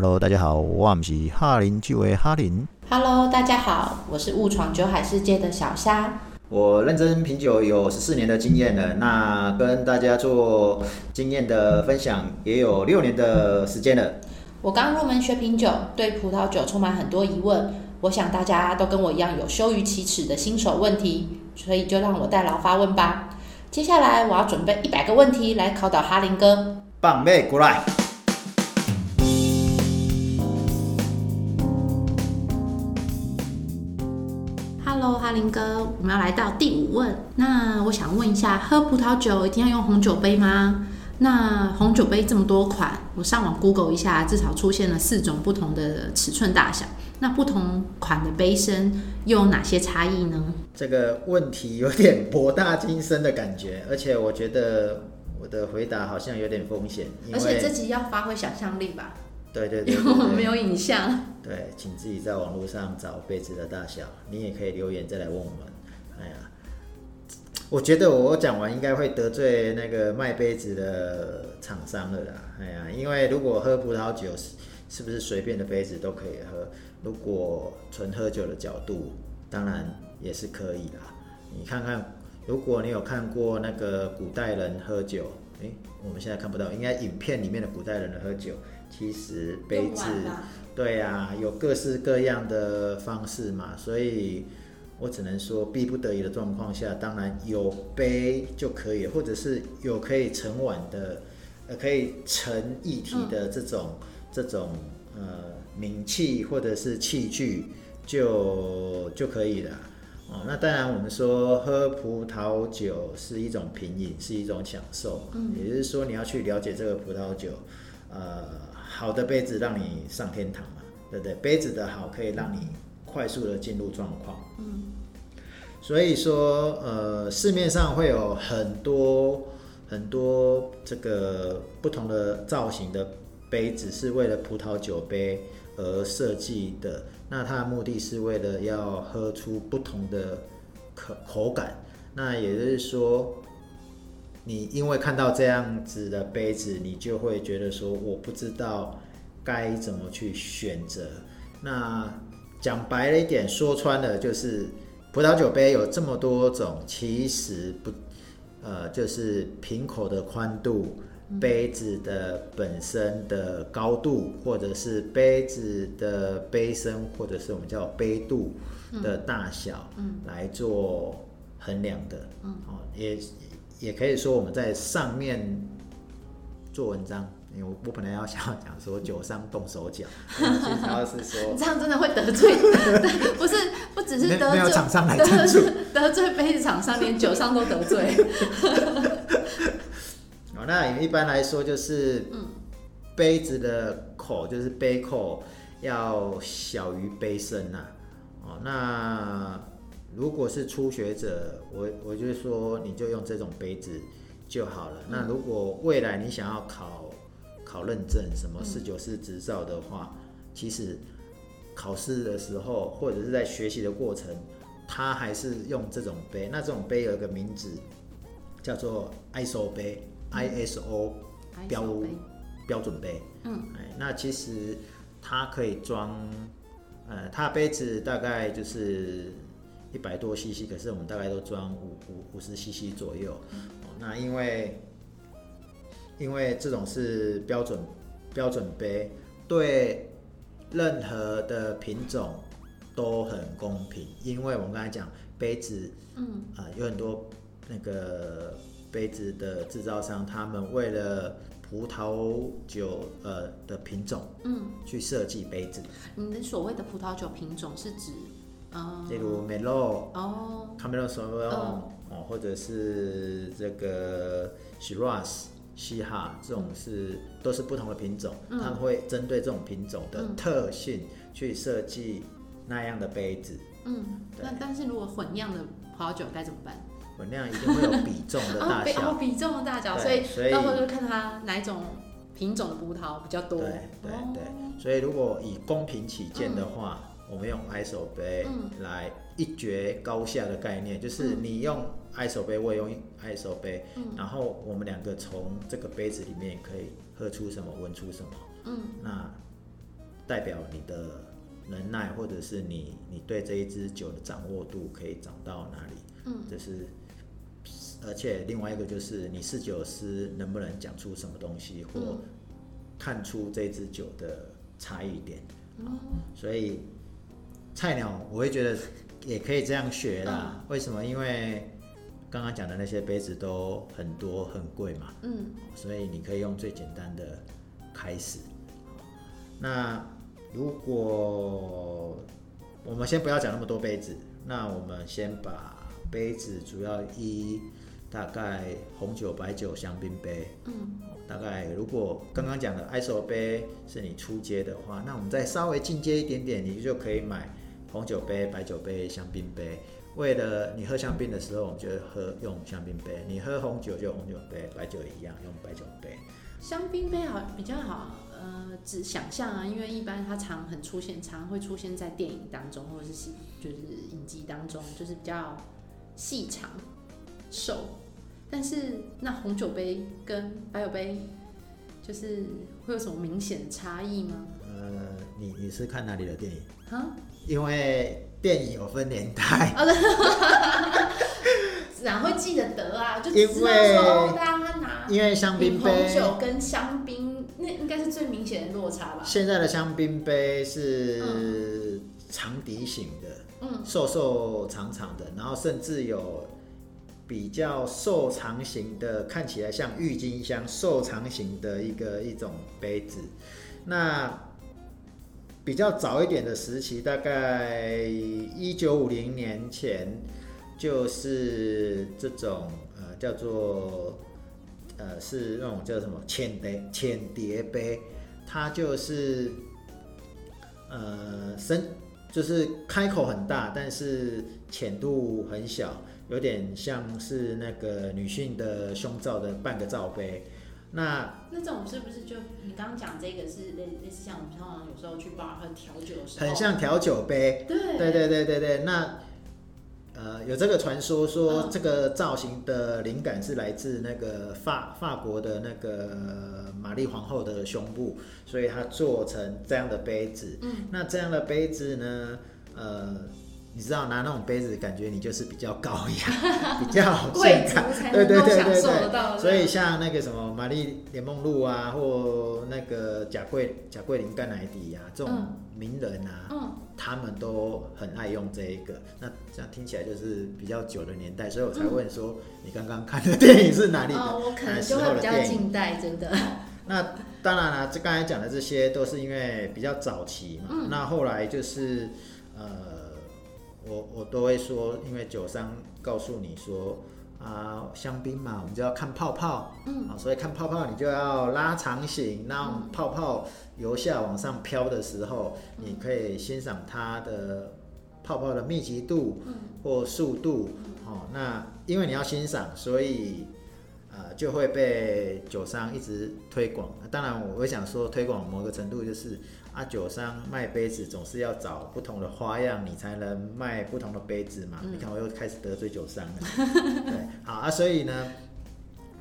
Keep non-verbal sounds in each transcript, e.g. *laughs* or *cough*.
Hello，大家好，我是哈林酒的哈林。Hello，大家好，我是误闯酒海世界的小虾。我认真品酒有十四年的经验了，那跟大家做经验的分享也有六年的时间了。我刚入门学品酒，对葡萄酒充满很多疑问。我想大家都跟我一样有羞于启齿的新手问题，所以就让我代劳发问吧。接下来我要准备一百个问题来考倒哈林哥。棒妹过来。林哥，我们要来到第五问。那我想问一下，喝葡萄酒一定要用红酒杯吗？那红酒杯这么多款，我上网 Google 一下，至少出现了四种不同的尺寸大小。那不同款的杯身又有哪些差异呢？这个问题有点博大精深的感觉，而且我觉得我的回答好像有点风险，而且这为集要发挥想象力吧，对对对 *laughs* 我们没有影像。对，请自己在网络上找杯子的大小，你也可以留言再来问我们。哎呀，我觉得我讲完应该会得罪那个卖杯子的厂商了啦。哎呀，因为如果喝葡萄酒是是不是随便的杯子都可以喝？如果纯喝酒的角度，当然也是可以啦。你看看，如果你有看过那个古代人喝酒，诶，我们现在看不到，应该影片里面的古代人的喝酒，其实杯子。对呀、有各式各样的方式嘛，所以我只能说，逼不得已的状况下，当然有杯就可以，或者是有可以盛碗的，呃，可以盛一体的这种、这种呃名器或者是器具就就可以了。哦，那当然，我们说喝葡萄酒是一种品饮，是一种享受，嗯、也就是说你要去了解这个葡萄酒，呃，好的杯子让你上天堂嘛，对不对？杯子的好可以让你快速的进入状况。嗯，所以说，呃，市面上会有很多很多这个不同的造型的杯子，是为了葡萄酒杯而设计的。那它的目的是为了要喝出不同的口口感。那也就是说，你因为看到这样子的杯子，你就会觉得说，我不知道该怎么去选择。那讲白了一点，说穿了就是，葡萄酒杯有这么多种，其实不，呃，就是瓶口的宽度、杯子的本身的高度，或者是杯子的杯身，或者是我们叫杯度的大小，嗯来做衡量的。嗯，哦，也也可以说我们在上面做文章。因为我我本来要想要讲说酒商动手脚，*laughs* 其实要是说 *laughs* 这样真的会得罪，不是 *laughs* 不只是没得罪厂商来得罪。得罪杯子厂商，连酒商都得罪。哦，那一般来说就是，嗯杯子的口就是杯口要小于杯身呐、哦，那如果是初学者，我我就说你就用这种杯子就好了。那如果未来你想要考考认证，什么四九四执照的话，其实考试的时候或者是在学习的过程，他还是用这种杯。那这种杯有一个名字叫做 ISO 杯，ISO 标标准杯。嗯，哎，那其实它可以装，呃，它杯子大概就是一百多 CC，可是我们大概都装五五五十 CC 左右。哦，那因为因为这种是标准标准杯，对任何的品种都很公平，因为我们刚才讲杯子，嗯，啊、有很多那个杯子的制造商，他们为了葡萄酒呃的品种，嗯，去设计杯子，你的所谓的葡萄酒品种是指，呃，例如 Merlot、哦，Cabernet Sauvignon 嗯。哦，或者是这个 Shiraz、西哈这种是都是不同的品种，嗯。他们会针对这种品种的特性去设计那样的杯子。嗯，对。那但是如果混酿的葡萄酒该怎么办？混酿一定会有比重的 *laughs* 大小。哦，，比重的大小，所以所以到时候就看它哪一种品种的葡萄比较多。对对哦。对，所以如果以公平起见的话，我们用 ISO 杯嗯。来一决高下的概念，就是你用 ISO 杯，我也用 ISO 杯，嗯。然后我们两个从这个杯子里面可以喝出什么，闻出什么，嗯，那代表你的能耐，或者是你你对这一支酒的掌握度可以涨到哪里。嗯，这是，而且另外一个就是你侍酒师能不能讲出什么东西，或嗯看出这支酒的差异点。哦，所以菜鸟我会觉得也可以这样学啦。嗯为什么？因为刚刚讲的那些杯子都很多很贵嘛，嗯所以你可以用最简单的开始。那如果我们先不要讲那么多杯子，那我们先把杯子主要一大概红酒、白酒、香槟杯，嗯大概如果刚刚讲的 ISO 杯是你初阶的话，那我们再稍微进阶一点点，你就可以买红酒杯、白酒杯、香槟杯。为了你喝香槟的时候，我们就喝用香槟杯；你喝红酒就红酒杯，白酒一样用白酒杯。香槟杯好比较好，呃，只想象啊，因为一般它常很出现，常会出现在电影当中，或者是就是影集当中，就是比较细长、瘦。但是那红酒杯跟白酒杯，就是会有什么明显的差异吗？呃，你你是看哪里的电影？啊，因为电影有分年代，*laughs* 哪会记得得啊？就因知道为大家拿因为香槟杯酒跟香槟，那应该是最明显的落差吧？现在的香槟杯是长底型的，嗯瘦瘦长长的，然后甚至有比较瘦长型的，看起来像郁金香瘦长型的一个一种杯子。那比较早一点的时期，大概一九五零年前，就是这种呃叫做呃是那种叫什么浅碟浅碟杯，它就是呃深就是开口很大，但是浅度很小，有点像是那个女性的胸罩的半个罩杯。那那这种是不是就你刚刚讲这个是类类似像我们通常有时候去 bar 喝调酒的时候，很像调酒杯，对对对对对对，那呃有这个传说说嗯这个造型的灵感是来自那个法法国的那个玛丽皇后的胸部，所以它做成这样的杯子。嗯，那这样的杯子呢，呃。你知道拿那种杯子，感觉你就是比较高雅，*laughs* 比较贵健康，族才对能够享对对对。所以像那个什么玛丽莲梦露啊，或那个贾桂贾桂林甘乃迪啊，这种嗯名人啊，嗯，他们都很爱用这一个。那这样听起来就是比较久的年代，所以我才问说，你刚刚看的电影是哪里的？哦，我可能比较？近代，真的。那当然了，这刚才讲的这些都是因为比较早期嘛。嗯那后来就是呃，我我都会说，因为酒商告诉你说啊，香槟嘛，我们就要看泡泡，嗯，啊，所以看泡泡你就要拉长型，让泡泡由下往上飘的时候，你可以欣赏它的泡泡的密集度嗯或速度。哦，那因为你要欣赏，所以呃就会被酒商一直推广。当然，我会想说，推广某个程度就是啊，酒商卖杯子总是要找不同的花样，你才能卖不同的杯子嘛。嗯你看，我又开始得罪酒商了。*laughs* 对，好啊，所以呢，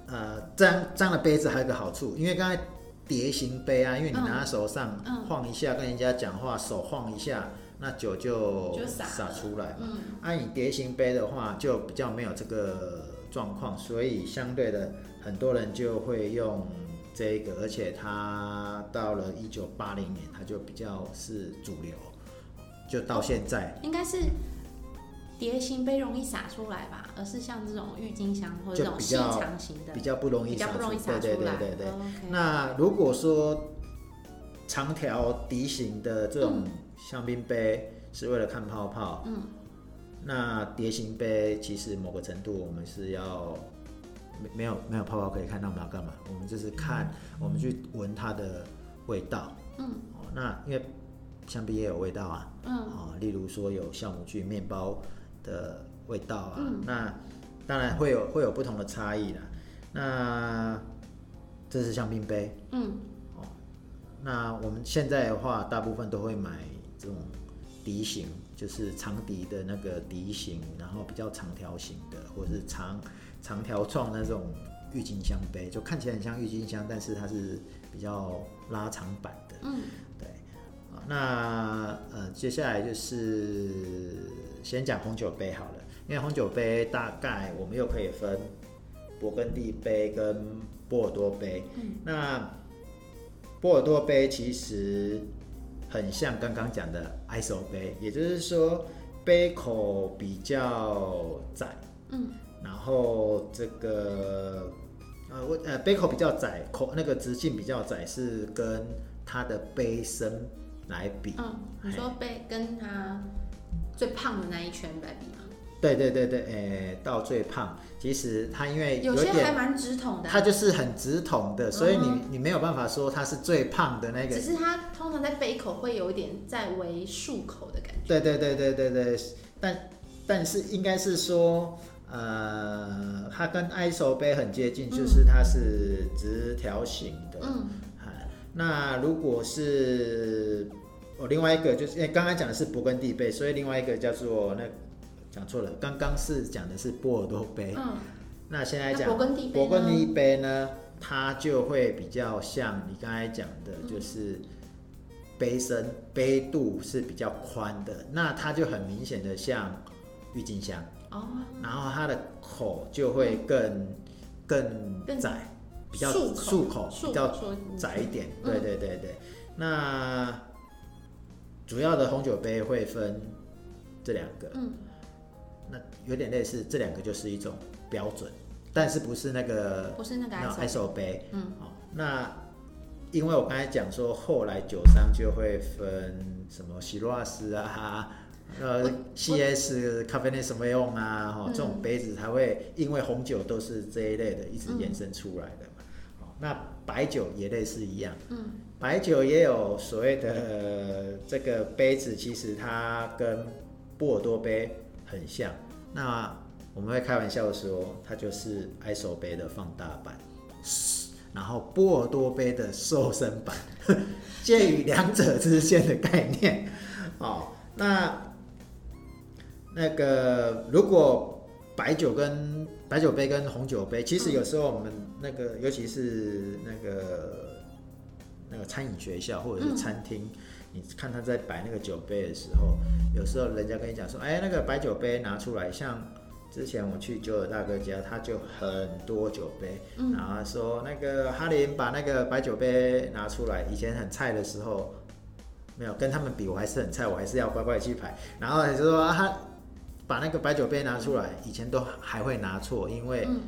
呃，这样这样的杯子还有一个好处，因为刚才碟形杯啊，因为你拿在手上嗯晃一下，跟人家讲话，手晃一下，那酒就就洒出来嘛。嗯按你碟形杯的话，就比较没有这个状况，所以相对的，很多人就会用这个，而且它到了一九八零年，它就比较是主流，就到现在。应该是碟形杯容易洒出来吧，而是像这种郁金香或者这种细长型的比较不容易洒出来。对对对对。哦，OK。那如果说长条笛形的这种嗯。香槟杯是为了看泡泡，嗯，那碟形杯其实某个程度我们是要没没有没有泡泡可以看，那我们要干嘛？我们就是看，我们去闻它的味道。嗯哦，那因为香槟也有味道啊，嗯哦，例如说有酵母菌面包的味道啊，嗯那当然会有会有不同的差异啦。那这是香槟杯，嗯哦那我们现在的话，大部分都会买这种笛形，就是长笛的那个笛形，然后比较长条形的，或者是长长条状那种郁金香杯，就看起来很像郁金香，但是它是比较拉长版的。嗯。对，啊，那呃，接下来就是先讲红酒杯好了，因为红酒杯大概我们又可以分勃艮第杯跟波尔多杯。嗯。那波尔多杯其实很像刚刚讲的 ISO 杯，也就是说杯口比较窄，嗯，然后这个呃我呃杯口比较窄，口那个直径比较窄，是跟它的杯身来比。嗯，你说杯跟它最胖的那一圈来比吗？对对对对，诶、到最胖，其实它因为有些还点，蛮直筒的啊、它就是很直筒的，所以你嗯你没有办法说它是最胖的那个只。是它通常在杯口会有一点在为漱口的感觉。对对对对对对，但但是应该是说，呃，它跟 ISO 杯很接近，就是它是直条形的。嗯。哎，那如果是哦，另外一个就是，因为刚刚讲的是勃艮第杯，所以另外一个叫做那讲错了，刚刚是讲的是波尔多杯。嗯，那现在讲那勃艮第杯呢？勃艮第杯呢，它就会比较像你刚才讲的，嗯。就是杯身杯度是比较宽的，那它就很明显的像郁金香，哦，然后它的口就会更更更窄，比较漱口比较窄一点。嗯对对对对，那主要的红酒杯会分这两个，嗯那有点类似，这两个就是一种标准，但是不是那个不是那个那 ISO，ISO 杯。嗯好，那因为我刚才讲说，后来酒商就会分什么喜洛斯啊。呃我，CS 咖啡内什么用啊？哈、嗯这种杯子才会因为红酒都是这一类的，一直延伸出来的嘛。好，那白酒也类似一样，嗯白酒也有所谓的呃这个杯子，其实它跟波尔多杯很像。那我们会开玩笑说，它就是 ISO 杯的放大版，然后波尔多杯的瘦身版，*laughs* 介于两者之间的概念。哦，那那个如果白酒跟白酒杯跟红酒杯，其实有时候我们那个，尤其是那个那个餐饮学校或者是餐厅，你看他在摆那个酒杯的时候，有时候人家跟你讲说，哎，那个白酒杯拿出来，像之前我去酒尔大哥家，他就很多酒杯，嗯然后说那个哈林把那个白酒杯拿出来，以前很菜的时候。没有跟他们比，我还是很菜，我还是要乖乖去排。然后就说、啊、他把那个白酒杯拿出来，以前都还会拿错，因为嗯，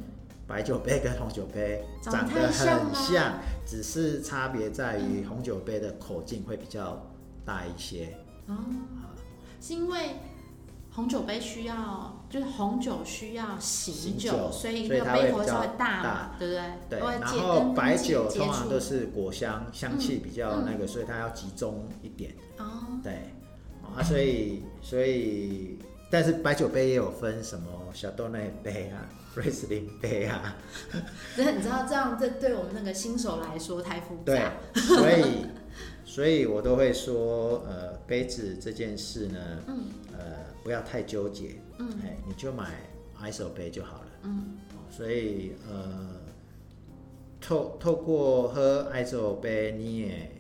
白酒杯跟红酒杯长得很像，只是差别在于红酒杯的口径会比较大一些。哦，是因为红酒杯需要，就是红酒需要醒酒，所以所以那个杯它会比较口会稍微大嘛大，对不对？对，然后白酒通常都是果香，香气比较那个，嗯。所以它要集中一点。哦，对，啊，所以所以，但是白酒杯也有分什么小豆奶杯啊、*laughs* 瑞士林杯啊，那你知道这样，这对我们那个新手来说太复对杂。，所以所以我都会说，呃，杯子这件事呢，嗯。呃，不要太纠结，嗯。哎，你就买 ISO 杯就好了。嗯。所以呃，透透过喝 ISO 杯，你也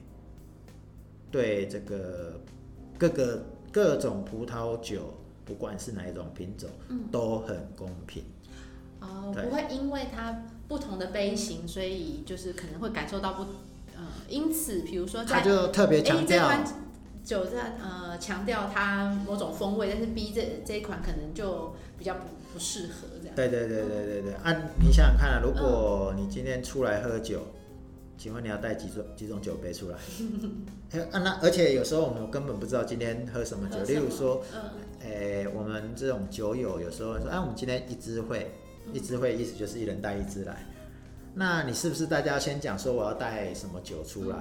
对这个各个各种葡萄酒，不管是哪一种品种，嗯，都很公平。哦，不会因为它不同的杯型，所以就是可能会感受到不，呃，因此，比如说在他就特别哎强调，酒在呃强调它某种风味，但是 B 这这一款可能就比较不不适合这样。对对对对对对。啊，你想想看啊，如果你今天出来喝酒，请问你要带几种几种酒杯出来？*laughs* 哎啊，那而且有时候我们根本不知道今天喝什么酒，例如说，嗯诶、我们这种酒友有时候说，哎、我们今天一支会，一支会意思就是一人带一支来。那你是不是大家先讲说我要带什么酒出来？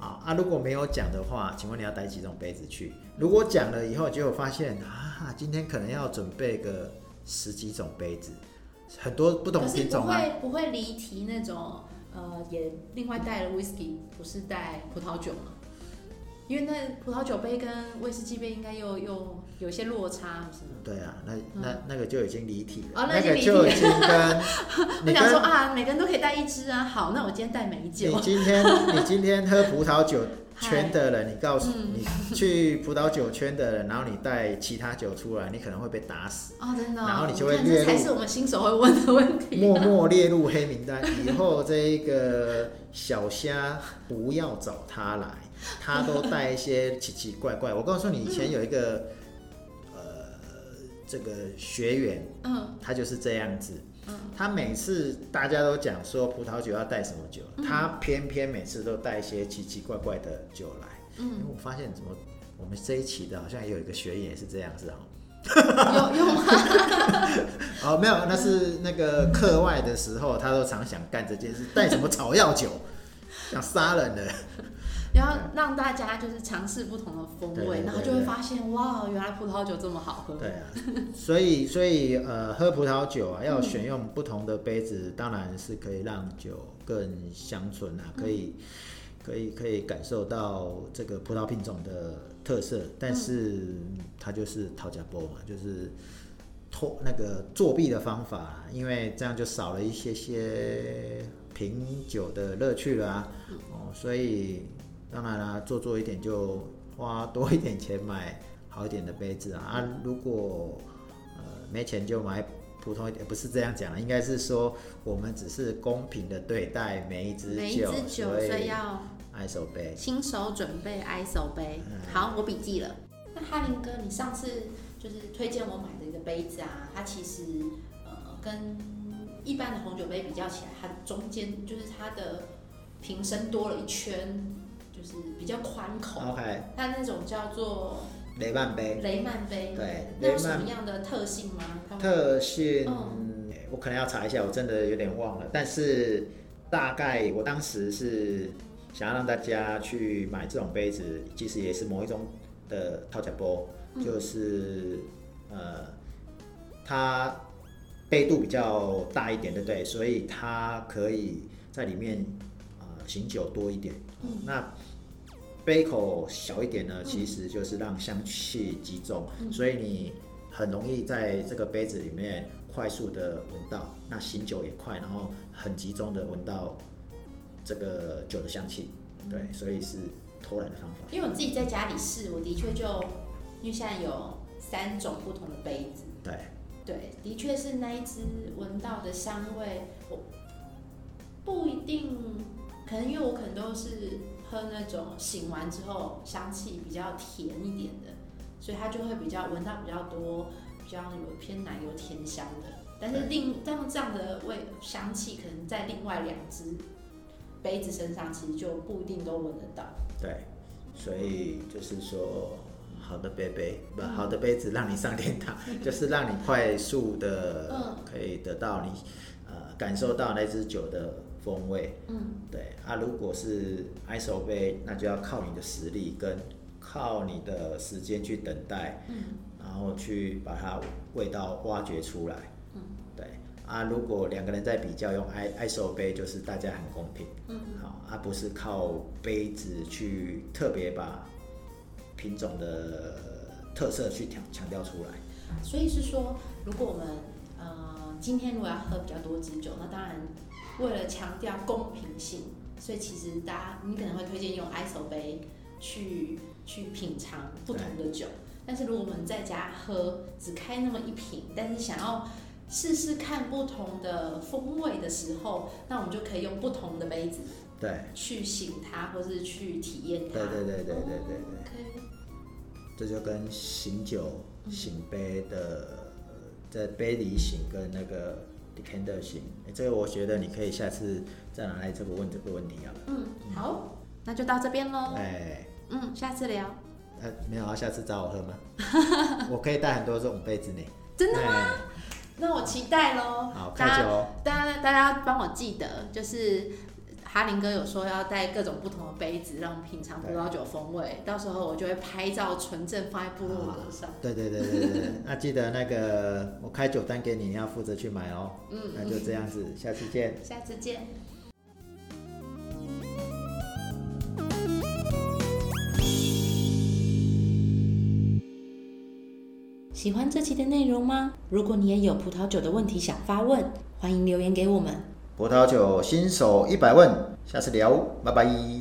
啊啊，如果没有讲的话，请问你要带几种杯子去？如果讲了以后，结果发现啊，今天可能要准备个十几种杯子，很多不同可是不品种啊。会不会离题那种，呃，也另外带了 whisky，不是带葡萄酒吗？因为那葡萄酒杯跟威士忌杯应该又又有些落差，是吗？对啊，那那那个就已经离体了，哦那个就已经跟 *laughs* 我你想说啊，每个人都可以带一支啊，好，那我今天带美酒你。今天你今天喝葡萄酒圈的人，你告诉嗯你去葡萄酒圈的人，然后你带其他酒出来，你可能会被打死，哦，真的哦、然后你就我会列才是我们新手会问的问题。默默列入黑名单。以后这一个小虾不要找他来，他都带一些奇奇怪怪。我告诉你，以前有一个呃这个学员，嗯他就是这样子。嗯，他每次大家都讲说葡萄酒要带什么酒，嗯他偏偏每次都带一些奇奇怪怪的酒来。嗯因为嗯，我发现怎么我们这一期的好像也有一个学员也是这样子哦。有有吗？*laughs* 哦，没有，那是那个课外的时候，他都常想干这件事，带什么草药酒，想杀人的。然后让大家就是尝试不同的风味，然后就会发现哇，原来葡萄酒这么好喝。对啊，所以所以呃，喝葡萄酒啊，要选用不同的杯子，当然是可以让酒更香醇啊，可以可以可以感受到这个葡萄品种的特色，但是它就是讨价波嘛，就是偷那个作弊的方法啦，因为这样就少了一些些品酒的乐趣了啊。哦，所以当然啦，做作一点就花多一点钱买好一点的杯子啊。啊，如果呃没钱就买普通一点，不是这样讲的，应该是说我们只是公平的对待每一支每一支酒，所所以要爱手杯。新手准备 ISO 杯。嗯好，我笔记了。那哈林哥，你上次就是推荐我买的一个杯子啊，它其实呃跟一般的红酒杯比较起来，它中间就是它的瓶身多了一圈，就是比较宽口。OK，它那种叫做雷曼杯。雷曼杯，对那有什么样的特性吗？特性、嗯我可能要查一下，我真的有点忘了。但是大概我当时是想要让大家去买这种杯子，其实也是某一种的套甲波，嗯就是呃，它杯度比较大一点，对不对？所以它可以在里面呃醒酒多一点。嗯那杯口小一点呢，其实就是让香气集中，嗯。所以你很容易在这个杯子里面快速的闻到，那醒酒也快，然后很集中的闻到这个酒的香气，对，所以是偷懒的方法。因为我自己在家里试，我的确就因为现在有三种不同的杯子，对，对，的确是那一只闻到的香味，我不一定，可能因为我可能都是喝那种醒完之后香气比较甜一点的，所以它就会比较闻到比较多，比较有偏奶油甜香的。但是另但这样的味香气，可能在另外两支杯子身上，其实就不一定都闻得到。对，所以就是说，好的杯杯不嗯好的杯子让你上天堂，*laughs* 就是让你快速的嗯可以得到你呃感受到那支酒的风味。嗯，对啊，如果是 ISO 杯，那就要靠你的实力跟靠你的时间去等待，嗯，然后去把它味道挖掘出来。嗯，对啊，如果两个人在比较用 I ISO 杯，就是大家很公平。嗯，好，而、不是靠杯子去特别把品种的特色去强强调出来。所以是说，如果我们呃今天如果要喝比较多支酒，那当然为了强调公平性，所以其实大家你可能会推荐用 ISO 杯去去品尝不同的酒。但是如果我们在家喝，只开那么一瓶，但是想要试试看不同的风味的时候，那我们就可以用不同的杯子对，去醒它，或是去体验它。对对对对对对对，对。这就跟醒酒醒杯的呃在杯里醒跟那个 decanter 醒，诶这个我觉得你可以下次再拿来这个问这个问题啊。嗯，好，那就到这边喽。哎，嗯，下次聊。呃，没有啊，下次找我喝吗？*laughs* 我可以带很多这种杯子呢。真的吗？哎那我期待喽。好，大家开酒哦。大家大家要帮我记得，就是哈林哥有说要带各种不同的杯子，让我们品尝葡萄酒风味。到时候我就会拍照存证放在部落格上。对对对对对对，*laughs* 那记得那个我开酒单给你，你要负责去买哦。嗯，那就这样子，下次见。下次见。喜欢这期的内容吗？如果你也有葡萄酒的问题想发问，欢迎留言给我们。葡萄酒新手一百问，下次聊，拜拜。